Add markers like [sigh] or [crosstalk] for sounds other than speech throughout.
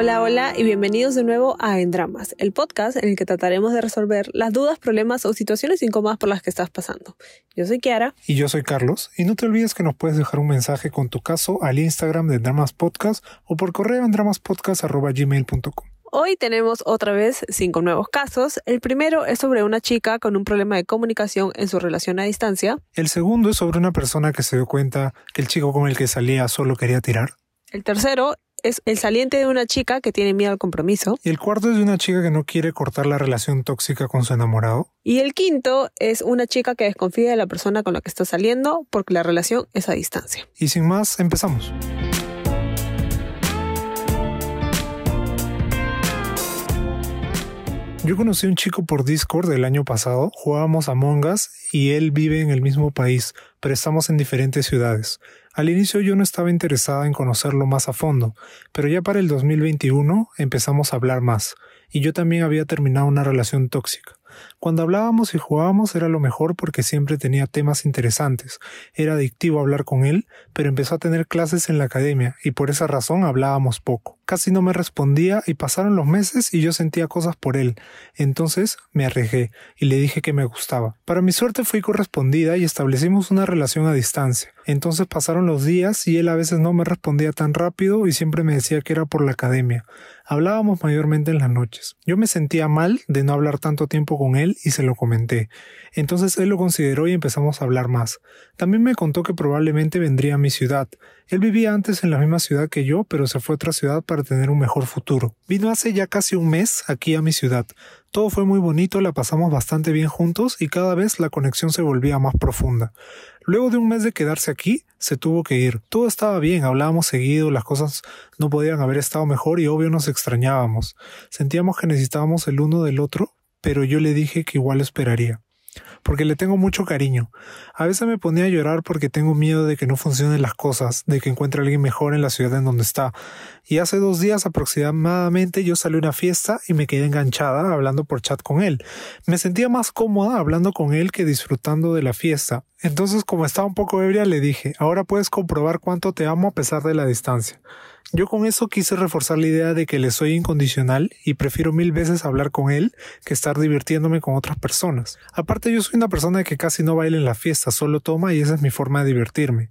Hola, hola y bienvenidos de nuevo a En Dramas, el podcast en el que trataremos de resolver las dudas, problemas o situaciones incómodas por las que estás pasando. Yo soy Kiara. Y yo soy Carlos. Y no te olvides que nos puedes dejar un mensaje con tu caso al Instagram de Dramas Podcast o por correo en dramaspodcast.gmail.com. Hoy tenemos otra vez cinco nuevos casos. El primero es sobre una chica con un problema de comunicación en su relación a distancia. El segundo es sobre una persona que se dio cuenta que el chico con el que salía solo quería tirar. El tercero es el saliente de una chica que tiene miedo al compromiso. Y el cuarto es de una chica que no quiere cortar la relación tóxica con su enamorado. Y el quinto es una chica que desconfía de la persona con la que está saliendo porque la relación es a distancia. Y sin más, empezamos. Yo conocí a un chico por Discord el año pasado, jugábamos a Mongas y él vive en el mismo país, pero estamos en diferentes ciudades. Al inicio yo no estaba interesada en conocerlo más a fondo, pero ya para el 2021 empezamos a hablar más, y yo también había terminado una relación tóxica. Cuando hablábamos y jugábamos era lo mejor porque siempre tenía temas interesantes. Era adictivo hablar con él, pero empezó a tener clases en la academia y por esa razón hablábamos poco. Casi no me respondía y pasaron los meses y yo sentía cosas por él. Entonces me arriesgué y le dije que me gustaba. Para mi suerte fui correspondida y establecimos una relación a distancia. Entonces pasaron los días y él a veces no me respondía tan rápido y siempre me decía que era por la academia. Hablábamos mayormente en las noches. Yo me sentía mal de no hablar tanto tiempo con él y se lo comenté. Entonces él lo consideró y empezamos a hablar más. También me contó que probablemente vendría a mi ciudad. Él vivía antes en la misma ciudad que yo, pero se fue a otra ciudad para tener un mejor futuro. Vino hace ya casi un mes aquí a mi ciudad. Todo fue muy bonito, la pasamos bastante bien juntos y cada vez la conexión se volvía más profunda. Luego de un mes de quedarse aquí, se tuvo que ir. Todo estaba bien, hablábamos seguido, las cosas no podían haber estado mejor y obvio nos extrañábamos. Sentíamos que necesitábamos el uno del otro, pero yo le dije que igual esperaría porque le tengo mucho cariño. A veces me ponía a llorar porque tengo miedo de que no funcionen las cosas, de que encuentre a alguien mejor en la ciudad en donde está. Y hace dos días aproximadamente yo salí a una fiesta y me quedé enganchada hablando por chat con él. Me sentía más cómoda hablando con él que disfrutando de la fiesta. Entonces, como estaba un poco ebria, le dije, ahora puedes comprobar cuánto te amo a pesar de la distancia. Yo con eso quise reforzar la idea de que le soy incondicional y prefiero mil veces hablar con él que estar divirtiéndome con otras personas. Aparte yo soy una persona que casi no baila en la fiesta, solo toma y esa es mi forma de divertirme.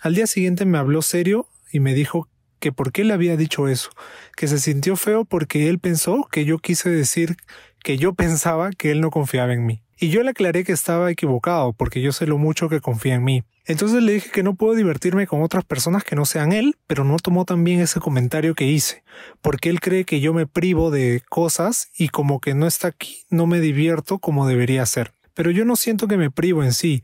Al día siguiente me habló serio y me dijo que por qué le había dicho eso, que se sintió feo porque él pensó que yo quise decir que yo pensaba que él no confiaba en mí. Y yo le aclaré que estaba equivocado porque yo sé lo mucho que confía en mí. Entonces le dije que no puedo divertirme con otras personas que no sean él, pero no tomó también ese comentario que hice, porque él cree que yo me privo de cosas y como que no está aquí, no me divierto como debería ser. Pero yo no siento que me privo en sí,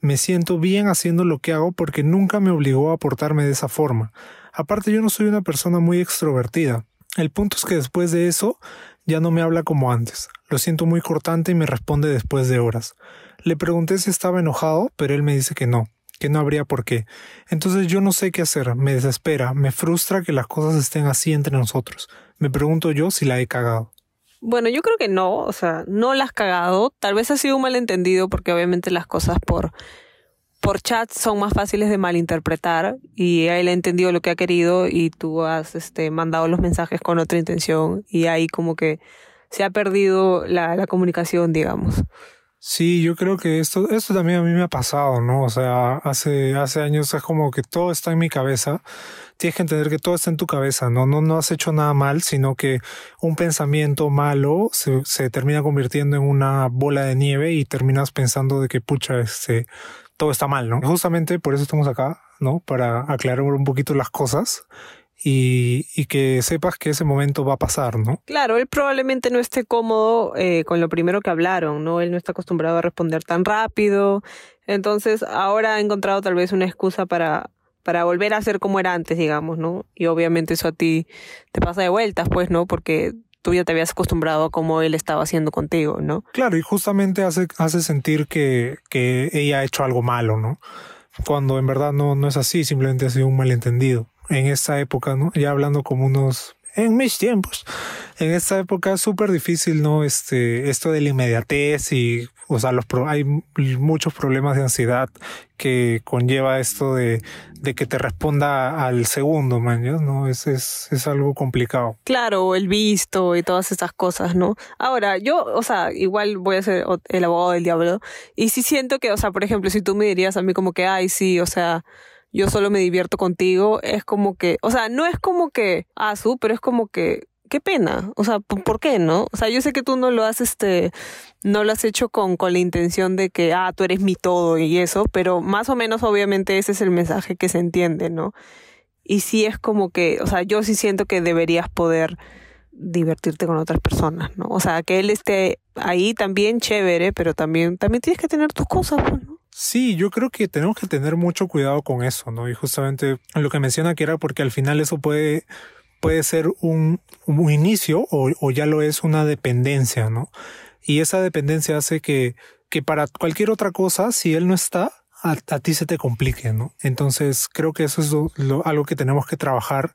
me siento bien haciendo lo que hago porque nunca me obligó a portarme de esa forma. Aparte yo no soy una persona muy extrovertida. El punto es que después de eso ya no me habla como antes. Lo siento muy cortante y me responde después de horas. Le pregunté si estaba enojado, pero él me dice que no, que no habría por qué. Entonces yo no sé qué hacer, me desespera, me frustra que las cosas estén así entre nosotros. Me pregunto yo si la he cagado. Bueno, yo creo que no, o sea, no la has cagado. Tal vez ha sido un malentendido porque obviamente las cosas por por chat son más fáciles de malinterpretar y él ha entendido lo que ha querido y tú has este, mandado los mensajes con otra intención y ahí como que se ha perdido la, comunicación, digamos. Sí, yo creo que esto, esto también a mí me ha pasado, ¿no? O sea, hace, hace años es como que todo está en mi cabeza. Tienes que entender que todo está en tu cabeza, ¿no? No, no has hecho nada mal, sino que un pensamiento malo se, se termina convirtiendo en una bola de nieve y terminas pensando de que, pucha, este, todo está mal, ¿no? Justamente por eso estamos acá, ¿no? Para aclarar un poquito las cosas y, que sepas que ese momento va a pasar, ¿no? Claro, él probablemente no esté cómodo eh, con lo primero que hablaron, ¿no? Él no está acostumbrado a responder tan rápido, entonces ahora ha encontrado tal vez una excusa para, para volver a ser como era antes, digamos, ¿no? Y obviamente eso a ti te pasa de vueltas, pues, ¿no? Porque tú ya te habías acostumbrado a cómo él estaba haciendo contigo, ¿no? Claro, y justamente hace, hace sentir que, que ella ha hecho algo malo, ¿no? Cuando en verdad no, no es así, simplemente ha sido un malentendido. En esta época, ¿no? Ya hablando como unos en mis tiempos. En esta época es súper difícil, ¿no? Este, esto de la inmediatez y, o sea, los hay muchos problemas de ansiedad que conlleva esto de, de que te responda al segundo, man, ¿no? Es, es, es algo complicado. Claro, el visto y todas esas cosas, ¿no? Ahora, yo, o sea, igual voy a ser el abogado del diablo y sí siento que, o sea, por ejemplo, si tú me dirías a mí como que, ay, sí, o sea, yo solo me divierto contigo, es como que, o sea, no es como que, ah, su, pero es como que, qué pena, o sea, ¿por qué no? O sea, yo sé que tú no lo has, este, no lo has hecho con, con la intención de que, ah, tú eres mi todo y eso, pero más o menos obviamente ese es el mensaje que se entiende, ¿no? Y sí es como que, o sea, yo sí siento que deberías poder divertirte con otras personas, ¿no? O sea, que él esté ahí también chévere, pero también, también tienes que tener tus cosas, pues, ¿no? Sí, yo creo que tenemos que tener mucho cuidado con eso, ¿no? Y justamente lo que menciona que era porque al final eso puede, puede ser un, un inicio o, o, ya lo es una dependencia, ¿no? Y esa dependencia hace que, que para cualquier otra cosa, si él no está, a, ti se te complique, ¿no? Entonces creo que eso es lo, algo que tenemos que trabajar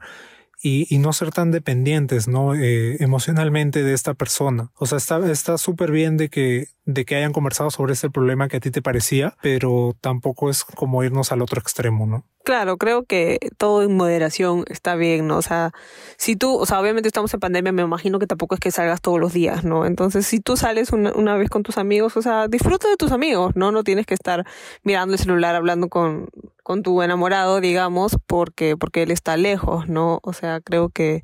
y, y no ser tan dependientes, ¿no? Eh, emocionalmente de esta persona. O sea, está súper bien de que, de que hayan conversado sobre ese problema que a ti te parecía, pero tampoco es como irnos al otro extremo, ¿no? Claro, creo que todo en moderación está bien, ¿no? O sea, si tú, o sea, obviamente estamos en pandemia, me imagino que tampoco es que salgas todos los días, ¿no? Entonces, si tú sales una, una vez con tus amigos, o sea, disfruta de tus amigos, ¿no? No tienes que estar mirando el celular hablando con, con tu enamorado, digamos, porque, porque él está lejos, ¿no? O sea, creo que,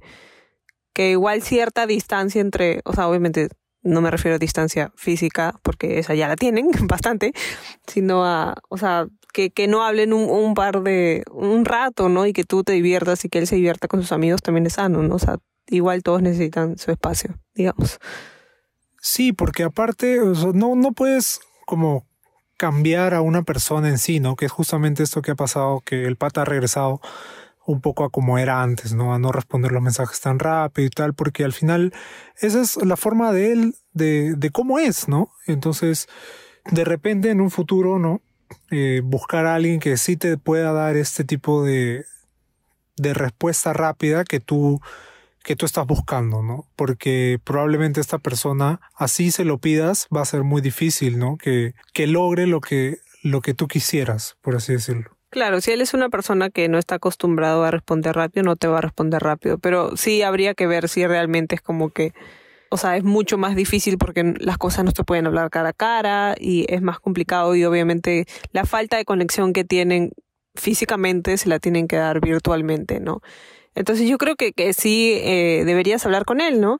que igual cierta distancia entre, o sea, obviamente no me refiero a distancia física, porque esa ya la tienen [laughs] bastante, sino a, o sea, que, que no hablen un, un, par de, un rato, ¿no? Y que tú te diviertas y que él se divierta con sus amigos también es sano, ¿no? O sea, igual todos necesitan su espacio, digamos. Sí, porque aparte, no, no puedes como cambiar a una persona en sí, ¿no? Que es justamente esto que ha pasado, que el pata ha regresado un poco a como era antes, ¿no? A no responder los mensajes tan rápido y tal, porque al final esa es la forma de él, de, de cómo es, ¿no? Entonces, de repente en un futuro, ¿no? Eh, buscar a alguien que sí te pueda dar este tipo de, de respuesta rápida que tú, que tú estás buscando, ¿no? Porque probablemente esta persona, así se lo pidas, va a ser muy difícil, ¿no? Que, que logre lo que, lo que tú quisieras, por así decirlo. Claro, si él es una persona que no está acostumbrado a responder rápido, no te va a responder rápido, pero sí habría que ver si realmente es como que o sea, es mucho más difícil porque las cosas no se pueden hablar cara a cara y es más complicado y obviamente la falta de conexión que tienen físicamente se la tienen que dar virtualmente, ¿no? Entonces yo creo que, que sí eh, deberías hablar con él, ¿no?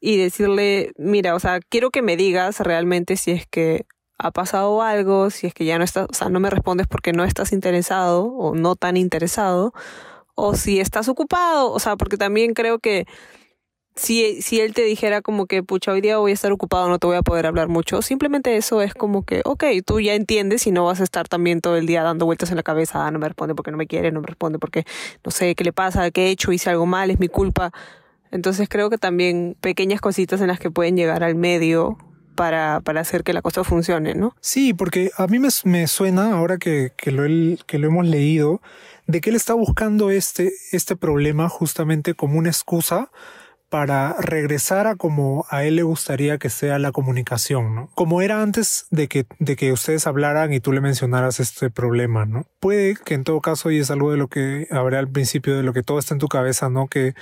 Y decirle, mira, o sea, quiero que me digas realmente si es que ha pasado algo, si es que ya no estás, o sea, no me respondes porque no estás interesado o no tan interesado, o si estás ocupado, o sea, porque también creo que si, si él te dijera como que, pucha, hoy día voy a estar ocupado, no te voy a poder hablar mucho, simplemente eso es como que, ok, tú ya entiendes y no vas a estar también todo el día dando vueltas en la cabeza, ah, no me responde porque no me quiere, no me responde porque no sé qué le pasa, qué he hecho, hice algo mal, es mi culpa. Entonces creo que también pequeñas cositas en las que pueden llegar al medio para, para hacer que la cosa funcione, ¿no? Sí, porque a mí me, me suena, ahora que, que, lo, que lo hemos leído, de que él está buscando este, este problema justamente como una excusa para regresar a como a él le gustaría que sea la comunicación, ¿no? Como era antes de que, de que ustedes hablaran y tú le mencionaras este problema, ¿no? Puede que en todo caso, y es algo de lo que habrá al principio, de lo que todo está en tu cabeza, ¿no? Que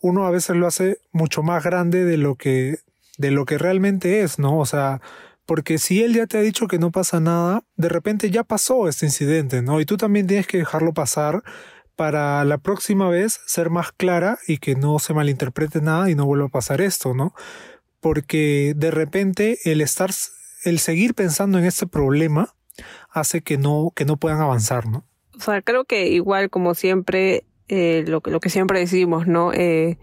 uno a veces lo hace mucho más grande de lo que, de lo que realmente es, ¿no? O sea, porque si él ya te ha dicho que no pasa nada, de repente ya pasó este incidente, ¿no? Y tú también tienes que dejarlo pasar para la próxima vez ser más clara y que no se malinterprete nada y no vuelva a pasar esto, ¿no? Porque de repente el estar, el seguir pensando en este problema hace que no, que no puedan avanzar, ¿no? O sea, creo que igual como siempre, eh, lo, que siempre decimos, ¿no? Eh,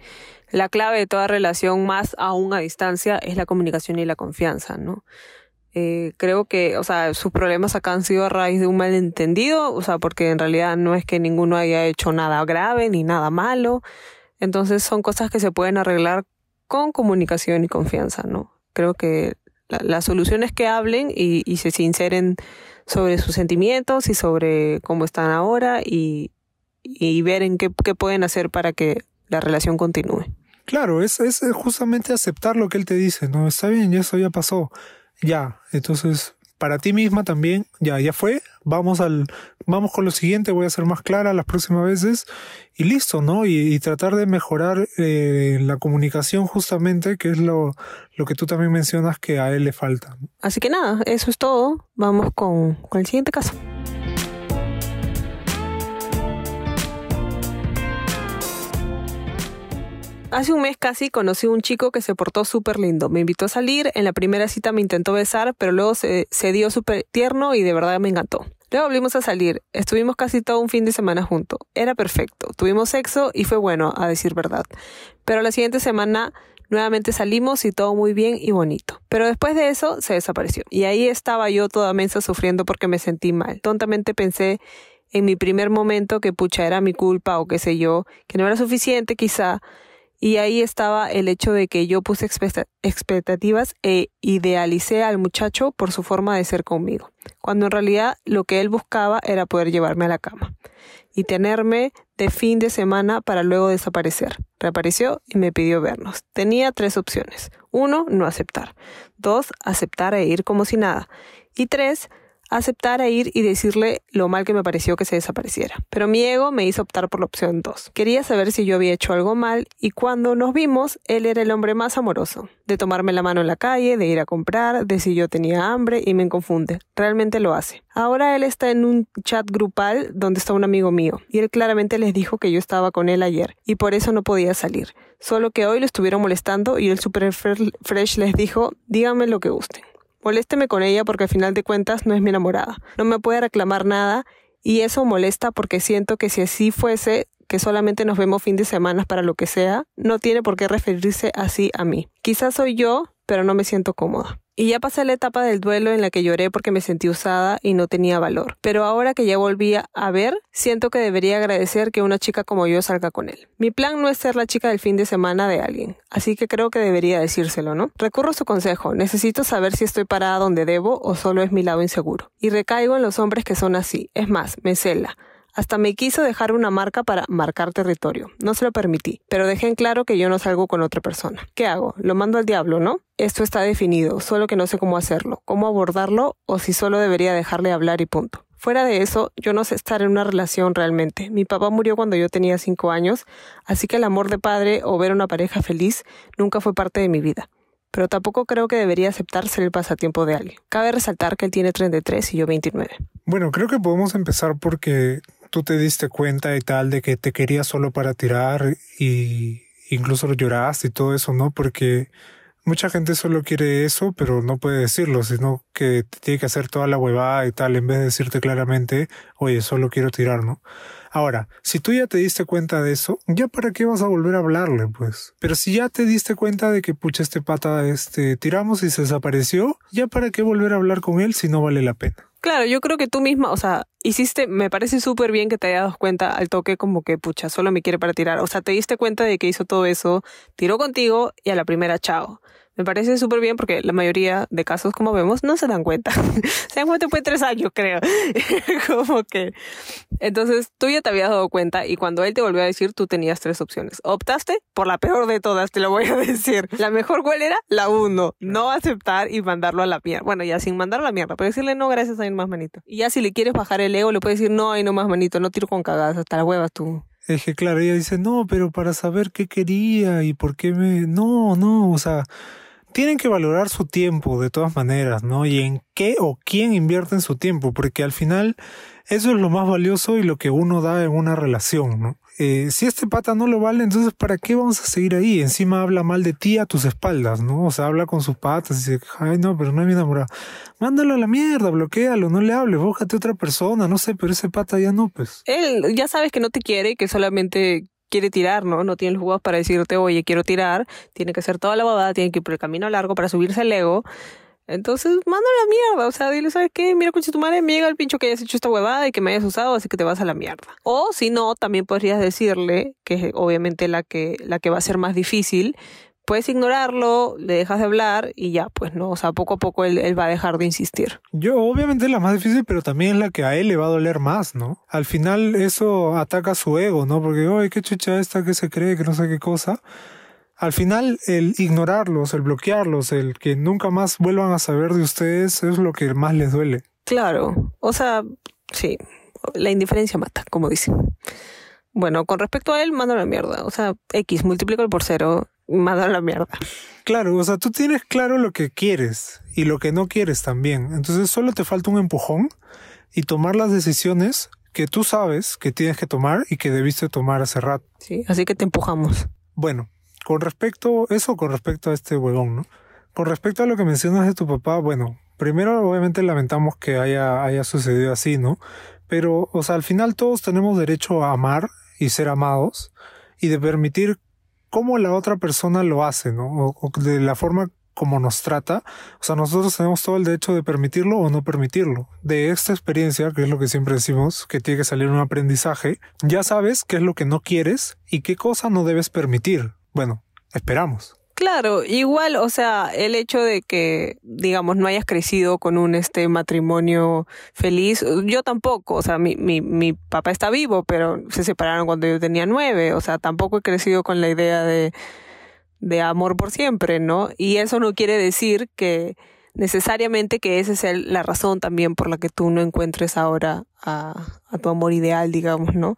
la clave de toda relación más aún a distancia es la comunicación y la confianza, ¿no? Eh, creo que, o sea, sus problemas acá han sido a raíz de un malentendido, o sea, porque en realidad no es que ninguno haya hecho nada grave ni nada malo. Entonces son cosas que se pueden arreglar con comunicación y confianza, ¿no? Creo que la, solución es que hablen y, y, se sinceren sobre sus sentimientos y sobre cómo están ahora y, y ver en qué, qué pueden hacer para que la relación continúe. Claro, es, es justamente aceptar lo que él te dice, ¿no? Está bien, ya eso ya pasó. Ya, entonces para ti misma también, ya, ya fue, vamos al, vamos con lo siguiente, voy a ser más clara las próximas veces y listo, ¿no? Y, tratar de mejorar eh, la comunicación justamente, que es lo, lo que tú también mencionas que a él le falta. Así que nada, eso es todo, vamos con, con el siguiente caso. Hace un mes casi conocí a un chico que se portó súper lindo. Me invitó a salir, en la primera cita me intentó besar, pero luego se, se dio súper tierno y de verdad me encantó. Luego volvimos a salir, estuvimos casi todo un fin de semana juntos. Era perfecto, tuvimos sexo y fue bueno, a decir verdad. Pero la siguiente semana nuevamente salimos y todo muy bien y bonito. Pero después de eso se desapareció. Y ahí estaba yo toda mensa sufriendo porque me sentí mal. Tontamente pensé en mi primer momento que pucha era mi culpa o qué sé yo, que no era suficiente quizá y ahí estaba el hecho de que yo puse expectativas e idealicé al muchacho por su forma de ser conmigo, cuando en realidad lo que él buscaba era poder llevarme a la cama y tenerme de fin de semana para luego desaparecer. Reapareció y me pidió vernos. Tenía tres opciones. Uno, no aceptar. Dos, aceptar e ir como si nada. Y tres, aceptar a ir y decirle lo mal que me pareció que se desapareciera. Pero mi ego me hizo optar por la opción 2. Quería saber si yo había hecho algo mal y cuando nos vimos, él era el hombre más amoroso. De tomarme la mano en la calle, de ir a comprar, de si yo tenía hambre y me confunde. Realmente lo hace. Ahora él está en un chat grupal donde está un amigo mío y él claramente les dijo que yo estaba con él ayer y por eso no podía salir. Solo que hoy lo estuvieron molestando y el super fresh les dijo, díganme lo que gusten. Molésteme con ella porque al final de cuentas no es mi enamorada. No me puede reclamar nada y eso molesta porque siento que si así fuese, que solamente nos vemos fin de semana para lo que sea, no tiene por qué referirse así a mí. Quizás soy yo, pero no me siento cómoda. Y ya pasé la etapa del duelo en la que lloré porque me sentí usada y no tenía valor. Pero ahora que ya volví a ver, siento que debería agradecer que una chica como yo salga con él. Mi plan no es ser la chica del fin de semana de alguien, así que creo que debería decírselo, ¿no? Recurro a su consejo, necesito saber si estoy parada donde debo o solo es mi lado inseguro. Y recaigo en los hombres que son así, es más, me cela. Hasta me quiso dejar una marca para marcar territorio. No se lo permití, pero dejé en claro que yo no salgo con otra persona. ¿Qué hago? Lo mando al diablo, ¿no? Esto está definido, solo que no sé cómo hacerlo, cómo abordarlo o si solo debería dejarle hablar y punto. Fuera de eso, yo no sé estar en una relación realmente. Mi papá murió cuando yo tenía cinco años, así que el amor de padre o ver una pareja feliz nunca fue parte de mi vida. Pero tampoco creo que debería aceptar ser el pasatiempo de alguien. Cabe resaltar que él tiene 33 y yo 29. Bueno, creo que podemos empezar porque tú te diste cuenta y tal de que te quería solo para tirar y incluso lloraste y todo eso, ¿no? Porque mucha gente solo quiere eso, pero no puede decirlo, sino que tiene que hacer toda la huevada y tal, en vez de decirte claramente, oye, solo quiero tirar, ¿no? Ahora, si tú ya te diste cuenta de eso, ya para qué vas a volver a hablarle, pues. Pero si ya te diste cuenta de que pucha este pata, este, tiramos y se desapareció, ya para qué volver a hablar con él si no vale la pena. Claro, yo creo que tú misma, o sea, hiciste, me parece súper bien que te hayas dado cuenta al toque como que, pucha, solo me quiere para tirar. O sea, te diste cuenta de que hizo todo eso, tiró contigo y a la primera, chao. Me parece súper bien porque la mayoría de casos, como vemos, no se dan cuenta. [laughs] se dan cuenta después de tres años, creo. [laughs] como que. Entonces, tú ya te habías dado cuenta y cuando él te volvió a decir, tú tenías tres opciones. Optaste por la peor de todas, te lo voy a [laughs] decir. La mejor, ¿cuál era? La uno. No aceptar y mandarlo a la mierda. Bueno, ya sin mandarlo a la mierda, pero decirle no, gracias, hay más manito. Y ya si le quieres bajar el ego, le puedes decir no, hay no más manito, no tiro con cagadas, hasta la huevas tú. Es que claro, ella dice, no, pero para saber qué quería y por qué me... No, no, o sea, tienen que valorar su tiempo de todas maneras, ¿no? Y en qué o quién invierte en su tiempo, porque al final eso es lo más valioso y lo que uno da en una relación, ¿no? Eh, si este pata no lo vale, entonces ¿para qué vamos a seguir ahí? Encima habla mal de ti a tus espaldas, ¿no? O sea, habla con sus patas y dice, ay no, pero no es mi enamorado. Mándalo a la mierda, bloquealo, no le hables, búscate otra persona, no sé, pero ese pata ya no, pues. Él ya sabes que no te quiere, que solamente quiere tirar, ¿no? No tiene los juegos para decirte, oye, quiero tirar, tiene que hacer toda la bobada, tiene que ir por el camino largo para subirse el ego. Entonces, manda la mierda, o sea, dile, ¿sabes qué? Mira, coche tu madre, me llega el pincho que hayas hecho esta huevada y que me hayas usado, así que te vas a la mierda. O si no, también podrías decirle, que es obviamente la que, la que va a ser más difícil, puedes ignorarlo, le dejas de hablar y ya, pues no, o sea, poco a poco él, él, va a dejar de insistir. Yo, obviamente es la más difícil, pero también es la que a él le va a doler más, ¿no? Al final eso ataca su ego, ¿no? Porque, oye, qué chucha esta que se cree, que no sé qué cosa. Al final, el ignorarlos, el bloquearlos, el que nunca más vuelvan a saber de ustedes es lo que más les duele. Claro, o sea, sí, la indiferencia mata, como dicen. Bueno, con respecto a él, manda la mierda. O sea, X, multiplica por cero, manda la mierda. Claro, o sea, tú tienes claro lo que quieres y lo que no quieres también. Entonces solo te falta un empujón y tomar las decisiones que tú sabes que tienes que tomar y que debiste tomar hace rato. Sí, así que te empujamos. Bueno, con respecto, eso con respecto a este huevón, ¿no? Con respecto a lo que mencionas de tu papá, bueno, primero obviamente lamentamos que haya, haya sucedido así, ¿no? Pero, o sea, al final todos tenemos derecho a amar y ser amados y de permitir cómo la otra persona lo hace, ¿no? O, de la forma como nos trata. O sea, nosotros tenemos todo el derecho de permitirlo o no permitirlo. De esta experiencia, que es lo que siempre decimos, que tiene que salir un aprendizaje, ya sabes qué es lo que no quieres y qué cosa no debes permitir. Bueno, esperamos. Claro, igual, o sea, el hecho de que, digamos, no hayas crecido con un este matrimonio feliz, yo tampoco, o sea, mi, mi, mi papá está vivo, pero se separaron cuando yo tenía nueve, o sea, tampoco he crecido con la idea de, de amor por siempre, ¿no? Y eso no quiere decir que necesariamente que esa sea la razón también por la que tú no encuentres ahora a, a tu amor ideal, digamos, ¿no?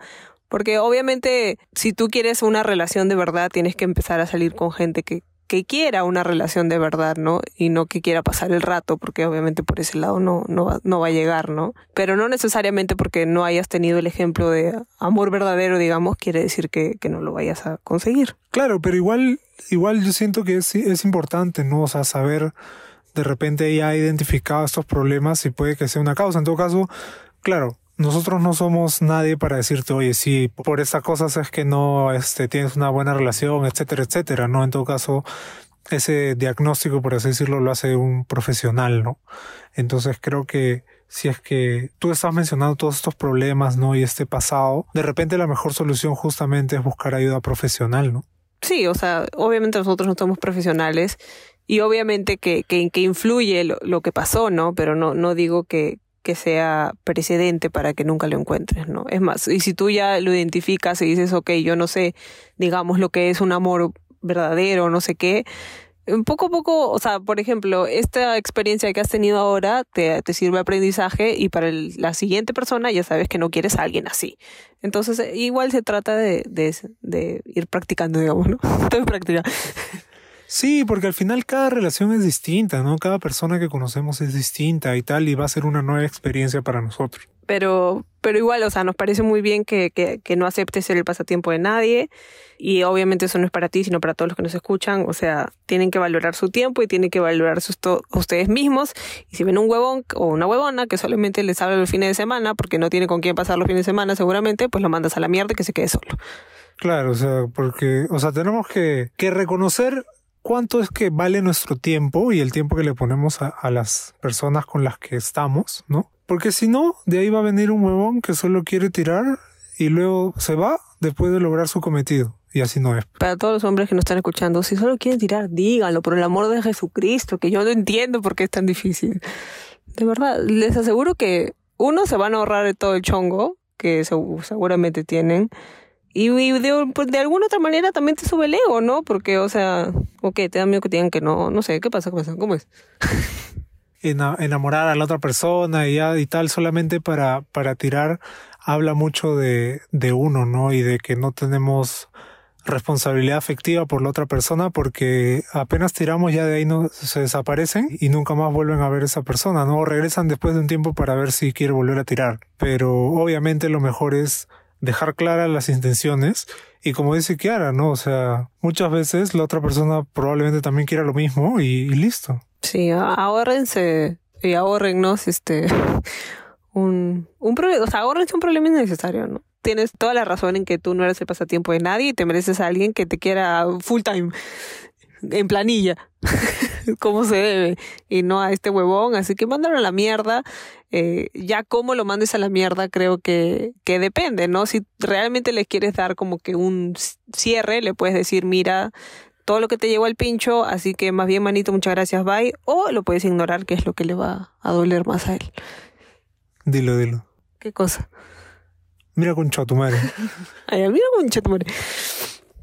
Porque obviamente si tú quieres una relación de verdad, tienes que empezar a salir con gente que, que quiera una relación de verdad, ¿no? Y no que quiera pasar el rato, porque obviamente por ese lado no, no, va, no va a llegar, ¿no? Pero no necesariamente porque no hayas tenido el ejemplo de amor verdadero, digamos, quiere decir que, que no lo vayas a conseguir. Claro, pero igual, igual yo siento que es, es importante, ¿no? O sea, saber de repente ya identificado estos problemas y puede que sea una causa. En todo caso, claro, nosotros no somos nadie para decirte, oye, sí, por estas cosas es que no este, tienes una buena relación, etcétera, etcétera, ¿no? En todo caso, ese diagnóstico, por así decirlo, lo hace un profesional, ¿no? Entonces creo que si es que tú estás mencionando todos estos problemas, ¿no? Y este pasado, de repente la mejor solución justamente es buscar ayuda profesional, ¿no? Sí, o sea, obviamente nosotros no somos profesionales y obviamente que, que, influye lo, lo, que pasó, ¿no? Pero no, no digo que, que sea precedente para que nunca lo encuentres, ¿no? Es más, y si tú ya lo identificas y dices, ok, yo no sé, digamos, lo que es un amor verdadero, no sé qué, poco a poco, o sea, por ejemplo, esta experiencia que has tenido ahora te, te sirve de aprendizaje y para la siguiente persona ya sabes que no quieres a alguien así. Entonces, igual se trata de, de, de ir practicando, digamos, ¿no? [laughs] Estoy practicando. Sí, porque al final cada relación es distinta, ¿no? Cada persona que conocemos es distinta y tal, y va a ser una nueva experiencia para nosotros. Pero, pero igual, o sea, nos parece muy bien que, que, que no aceptes ser el pasatiempo de nadie. Y obviamente eso no es para ti, sino para todos los que nos escuchan. O sea, tienen que valorar su tiempo y tienen que valorar sus ustedes mismos. Y si ven un huevón o una huevona que solamente les habla los fines de semana, porque no tiene con quién pasar los fines de semana seguramente, pues lo mandas a la mierda y que se quede solo. Claro, o sea, porque, o sea, tenemos que, que reconocer cuánto es que vale nuestro tiempo y el tiempo que le ponemos a, a, las personas con las que estamos, ¿no? Porque si no, de ahí va a venir un huevón que solo quiere tirar y luego se va después de lograr su cometido. Y así no es. Para todos los hombres que nos están escuchando, si solo quieren tirar, díganlo, por el amor de Jesucristo, que yo no entiendo por qué es tan difícil. De verdad, les aseguro que uno se van a ahorrar todo el chongo que seguramente tienen y, de, pues, de, alguna otra manera también te sube el ego, ¿no? Porque, o sea, ok, te da miedo que te que no, no sé, ¿qué pasa? ¿Cómo es? [laughs] Enamorar a la otra persona y, y tal, solamente para, para tirar, habla mucho de, de uno, ¿no? Y de que no tenemos responsabilidad afectiva por la otra persona porque apenas tiramos ya de ahí no se desaparecen y nunca más vuelven a ver esa persona, ¿no? Regresan después de un tiempo para ver si quiere volver a tirar. Pero obviamente lo mejor es dejar claras las intenciones y como dice Kiara, ¿no? O sea, muchas veces la otra persona probablemente también quiera lo mismo y, listo. Sí, ahórrense y ahorrennos este [laughs] un, un problema, o sea, ahorrense un problema innecesario, ¿no? Tienes toda la razón en que tú no eres el pasatiempo de nadie y te mereces a alguien que te quiera full time en planilla, [laughs] [laughs] como se debe, y no a este huevón, así que mándalo a la mierda. Eh, ya cómo lo mandes a la mierda creo que, que depende, ¿no? Si realmente le quieres dar como que un cierre, le puedes decir, mira, todo lo que te llegó al pincho, así que más bien manito, muchas gracias, bye, o lo puedes ignorar, que es lo que le va a doler más a él. Dilo, dilo. ¿Qué cosa? Mira con tu madre. [laughs] Ay, mira con tu madre.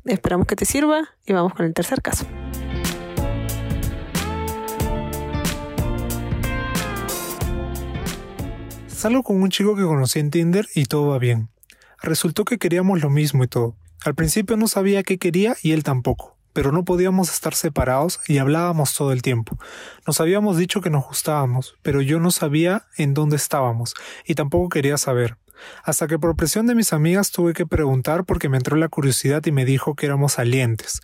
Esperamos que te sirva y vamos con el tercer caso. Salgo con un chico que conocí en Tinder y todo va bien. Resultó que queríamos lo mismo y todo. Al principio no sabía qué quería y él tampoco, pero no podíamos estar separados y hablábamos todo el tiempo. Nos habíamos dicho que nos gustábamos, pero yo no sabía en dónde estábamos y tampoco quería saber. Hasta que por presión de mis amigas tuve que preguntar porque me entró la curiosidad y me dijo que éramos salientes.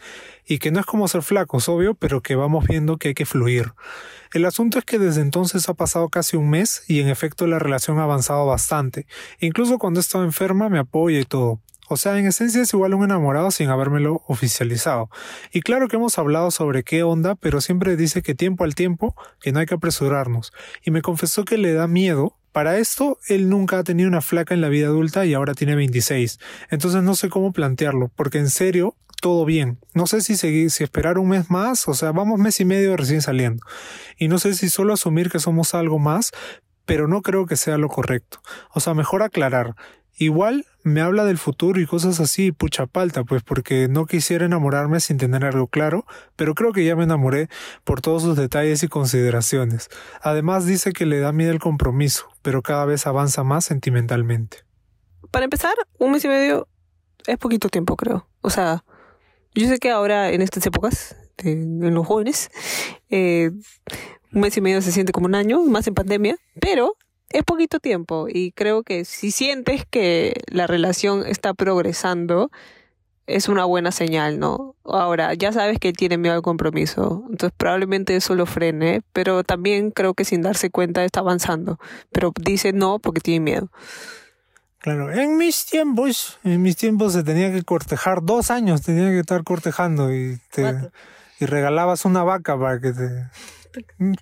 Y que no es como ser flacos, obvio, pero que vamos viendo que hay que fluir. El asunto es que desde entonces ha pasado casi un mes y en efecto la relación ha avanzado bastante. Incluso cuando he estado enferma me apoya y todo. O sea, en esencia es igual un enamorado sin habérmelo oficializado. Y claro que hemos hablado sobre qué onda, pero siempre dice que tiempo al tiempo, que no hay que apresurarnos. Y me confesó que le da miedo para esto, él nunca ha tenido una flaca en la vida adulta y ahora tiene 26. Entonces no sé cómo plantearlo, porque en serio, todo bien. No sé si seguir, si esperar un mes más, o sea, vamos mes y medio recién saliendo. Y no sé si solo asumir que somos algo más, pero no creo que sea lo correcto. O sea, mejor aclarar. Igual me habla del futuro y cosas así, pucha palta, pues porque no quisiera enamorarme sin tener algo claro, pero creo que ya me enamoré por todos sus detalles y consideraciones. Además dice que le da miedo el compromiso, pero cada vez avanza más sentimentalmente. Para empezar, un mes y medio es poquito tiempo, creo. O sea, yo sé que ahora en estas épocas, en los jóvenes, eh, un mes y medio se siente como un año, más en pandemia, pero es poquito tiempo y creo que si sientes que la relación está progresando, es una buena señal, ¿no? Ahora, ya sabes que él tiene miedo al compromiso, entonces probablemente eso lo frene, pero también creo que sin darse cuenta está avanzando, pero dice no porque tiene miedo. Claro, en mis tiempos, en mis tiempos se tenía que cortejar, dos años tenía que estar cortejando y te, y regalabas una vaca para que te... [laughs]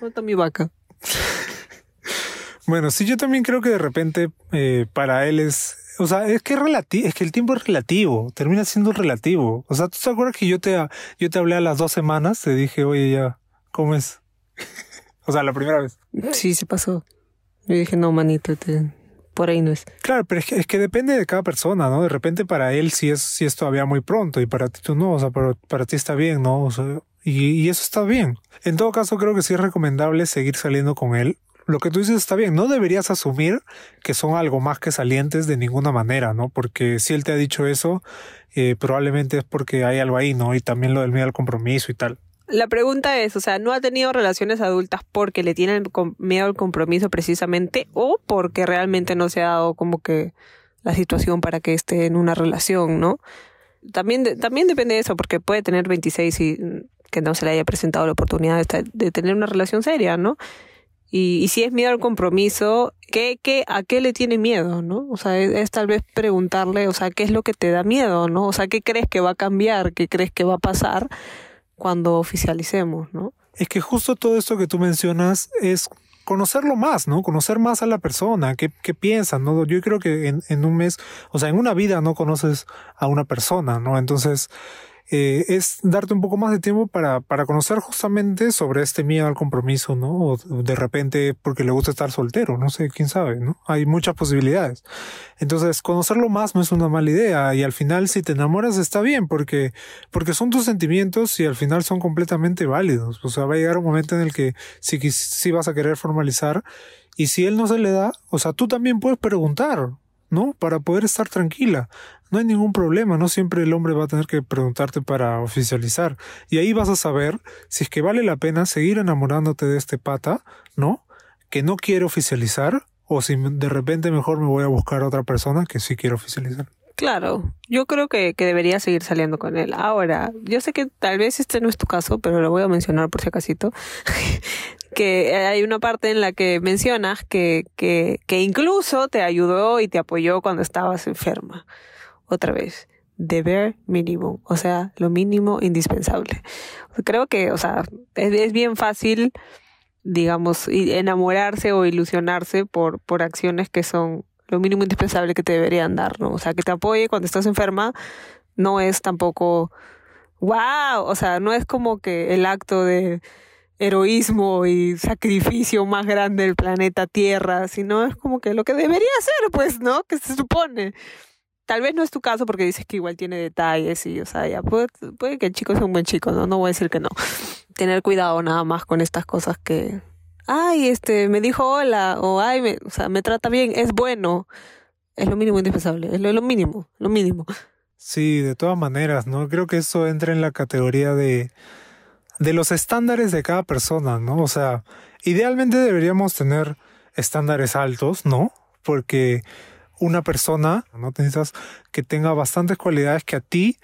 ¿Dónde [laughs] mi vaca? [laughs] bueno, sí, yo también creo que de repente eh, para él es o sea, es que es relativo, es que el tiempo es relativo, termina siendo relativo. O sea, ¿tú te acuerdas que yo te, yo te hablé a las dos semanas? Te dije, oye, ya, ¿cómo es? [laughs] o sea, la primera vez. Sí, se pasó. Yo dije, no, manito, te, por ahí no es. Claro, pero es que, es que depende de cada persona, ¿no? De repente para él sí es, sí es todavía muy pronto y para ti tú no, o sea, para, para ti está bien, ¿no? O sea, y, eso está bien. En todo caso, creo que sí es recomendable seguir saliendo con él. Lo que tú dices está bien, no deberías asumir que son algo más que salientes de ninguna manera, ¿no? Porque si él te ha dicho eso, eh, probablemente es porque hay algo ahí, ¿no? Y también lo del miedo al compromiso y tal. La pregunta es, o sea, ¿no ha tenido relaciones adultas porque le tienen miedo al compromiso precisamente o porque realmente no se ha dado como que la situación para que esté en una relación, ¿no? También, también depende de eso, porque puede tener 26 y que no se le haya presentado la oportunidad de, tener una relación seria, ¿no? Y, si es miedo al compromiso, ¿qué, ¿a qué le tiene miedo, no? O sea, es, tal vez preguntarle, o sea, ¿qué es lo que te da miedo, no? O sea, ¿qué crees que va a cambiar? ¿Qué crees que va a pasar cuando oficialicemos, no? Es que justo todo esto que tú mencionas es conocerlo más, ¿no? Conocer más a la persona, qué, qué piensa, ¿no? Yo creo que en, en un mes, o sea, en una vida no conoces a una persona, ¿no? Entonces, eh, es darte un poco más de tiempo para, para conocer justamente sobre este miedo al compromiso, ¿no? O de repente porque le gusta estar soltero, no sé, quién sabe, ¿no? Hay muchas posibilidades. Entonces, conocerlo más no es una mala idea y al final si te enamoras está bien porque, porque son tus sentimientos y al final son completamente válidos. O sea, va a llegar un momento en el que si, si vas a querer formalizar y si él no se le da, o sea, tú también puedes preguntar, ¿no? Para poder estar tranquila. No hay ningún problema, no siempre el hombre va a tener que preguntarte para oficializar. Y ahí vas a saber si es que vale la pena seguir enamorándote de este pata, ¿no? Que no quiere oficializar, o si de repente mejor me voy a buscar a otra persona que sí quiere oficializar. Claro, yo creo que, que debería seguir saliendo con él. Ahora, yo sé que tal vez este no es tu caso, pero lo voy a mencionar por si acaso. [laughs] que hay una parte en la que mencionas que, que, incluso te ayudó y te apoyó cuando estabas enferma. Otra vez, deber mínimo, o sea, lo mínimo indispensable. Creo que, o sea, es, es bien fácil, digamos, enamorarse o ilusionarse por, por acciones que son lo mínimo indispensable que te deberían dar, ¿no? O sea, que te apoye cuando estás enferma, no es tampoco, wow, o sea, no es como que el acto de heroísmo y sacrificio más grande del planeta Tierra, sino es como que lo que debería ser, pues, ¿no? Que se supone. Tal vez no es tu caso porque dices que igual tiene detalles y, o sea, ya puede, que el chico sea un buen chico, ¿no? No voy a decir que no. Tener cuidado nada más con estas cosas que, ay, este, me dijo hola, o ay, me, o sea, me trata bien, es bueno. Es lo mínimo indispensable, es lo, lo mínimo, lo mínimo. Sí, de todas maneras, ¿no? Creo que eso entra en la categoría de, de los estándares de cada persona, ¿no? O sea, idealmente deberíamos tener estándares altos, ¿no? Porque una persona, ¿no? Necesitas que tenga bastantes cualidades que a ti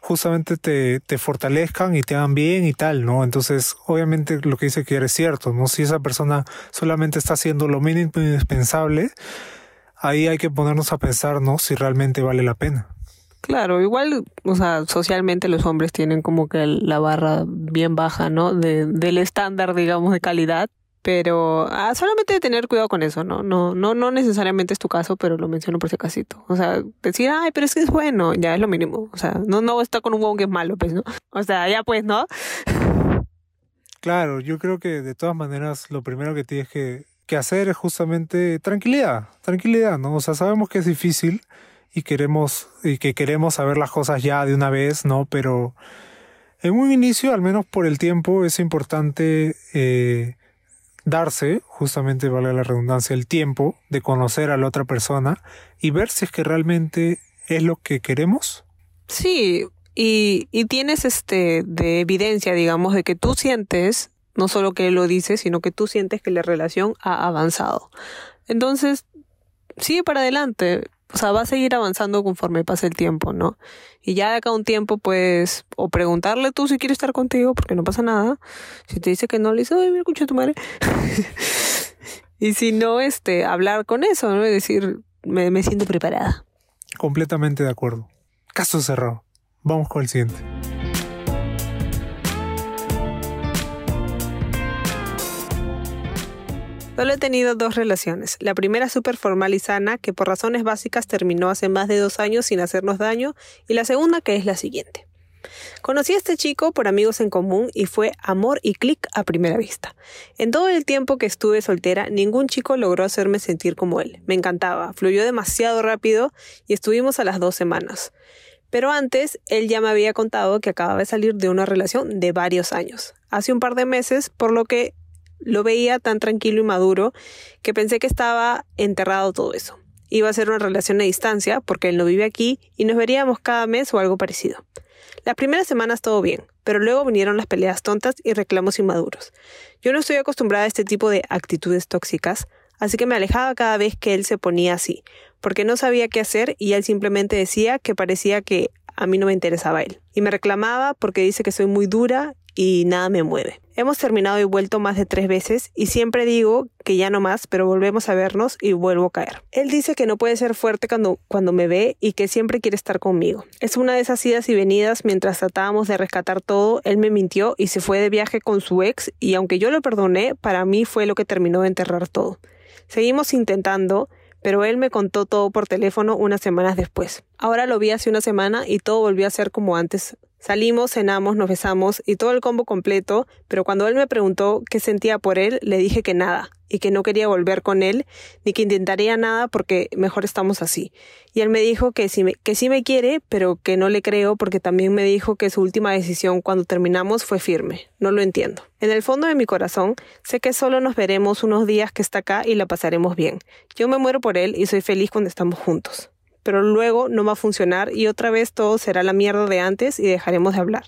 justamente te, te fortalezcan y te hagan bien y tal, ¿no? Entonces, obviamente lo que dice que es cierto, ¿no? Si esa persona solamente está haciendo lo mínimo indispensable, ahí hay que ponernos a pensar, ¿no? Si realmente vale la pena. Claro, igual, o sea, socialmente los hombres tienen como que la barra bien baja, ¿no? De, del estándar, digamos, de calidad. Pero ah, solamente tener cuidado con eso, ¿no? No, no, no necesariamente es tu caso, pero lo menciono por si casito. O sea, decir, ay, pero es que es bueno, ya es lo mínimo. O sea, no, no está con un huevo que es malo, pues, ¿no? O sea, ya pues, ¿no? Claro, yo creo que de todas maneras lo primero que tienes que, que hacer es justamente tranquilidad, tranquilidad, ¿no? O sea, sabemos que es difícil y queremos, y que queremos saber las cosas ya de una vez, ¿no? Pero en un inicio, al menos por el tiempo, es importante eh, darse, justamente vale la redundancia, el tiempo de conocer a la otra persona y ver si es que realmente es lo que queremos. Sí, y, y tienes este de evidencia, digamos, de que tú sientes, no solo que él lo dice, sino que tú sientes que la relación ha avanzado. Entonces, sigue para adelante o sea, va a seguir avanzando conforme pase el tiempo, ¿no? Y ya de acá un tiempo, pues, o preguntarle tú si quiere estar contigo, porque no pasa nada. Si te dice que no, le dice, ay, mira, escucha tu madre. [laughs] y si no, este, hablar con eso, ¿no? Y decir, me, me siento preparada. Completamente de acuerdo. Caso cerrado. Vamos con el siguiente. Solo he tenido dos relaciones. La primera súper formal y sana, que por razones básicas terminó hace más de dos años sin hacernos daño, y la segunda que es la siguiente. Conocí a este chico por amigos en común y fue amor y clic a primera vista. En todo el tiempo que estuve soltera, ningún chico logró hacerme sentir como él. Me encantaba, fluyó demasiado rápido y estuvimos a las dos semanas. Pero antes, él ya me había contado que acababa de salir de una relación de varios años. Hace un par de meses, por lo que lo veía tan tranquilo y maduro que pensé que estaba enterrado todo eso. Iba a ser una relación a distancia porque él no vive aquí y nos veríamos cada mes o algo parecido. Las primeras semanas todo bien, pero luego vinieron las peleas tontas y reclamos inmaduros. Yo no estoy acostumbrada a este tipo de actitudes tóxicas, así que me alejaba cada vez que él se ponía así, porque no sabía qué hacer y él simplemente decía que parecía que a mí no me interesaba él. Y me reclamaba porque dice que soy muy dura y nada me mueve. Hemos terminado y vuelto más de tres veces y siempre digo que ya no más, pero volvemos a vernos y vuelvo a caer. Él dice que no puede ser fuerte cuando, cuando me ve y que siempre quiere estar conmigo. Es una de esas idas y venidas mientras tratábamos de rescatar todo, él me mintió y se fue de viaje con su ex y aunque yo lo perdoné, para mí fue lo que terminó de enterrar todo. Seguimos intentando, pero él me contó todo por teléfono unas semanas después. Ahora lo vi hace una semana y todo volvió a ser como antes, Salimos, cenamos, nos besamos y todo el combo completo, pero cuando él me preguntó qué sentía por él, le dije que nada, y que no quería volver con él, ni que intentaría nada porque mejor estamos así. Y él me dijo que sí, me, que sí me quiere, pero que no le creo porque también me dijo que su última decisión cuando terminamos fue firme. No lo entiendo. En el fondo de mi corazón, sé que solo nos veremos unos días que está acá y la pasaremos bien. Yo me muero por él y soy feliz cuando estamos juntos pero luego no va a funcionar y otra vez todo será la mierda de antes y dejaremos de hablar.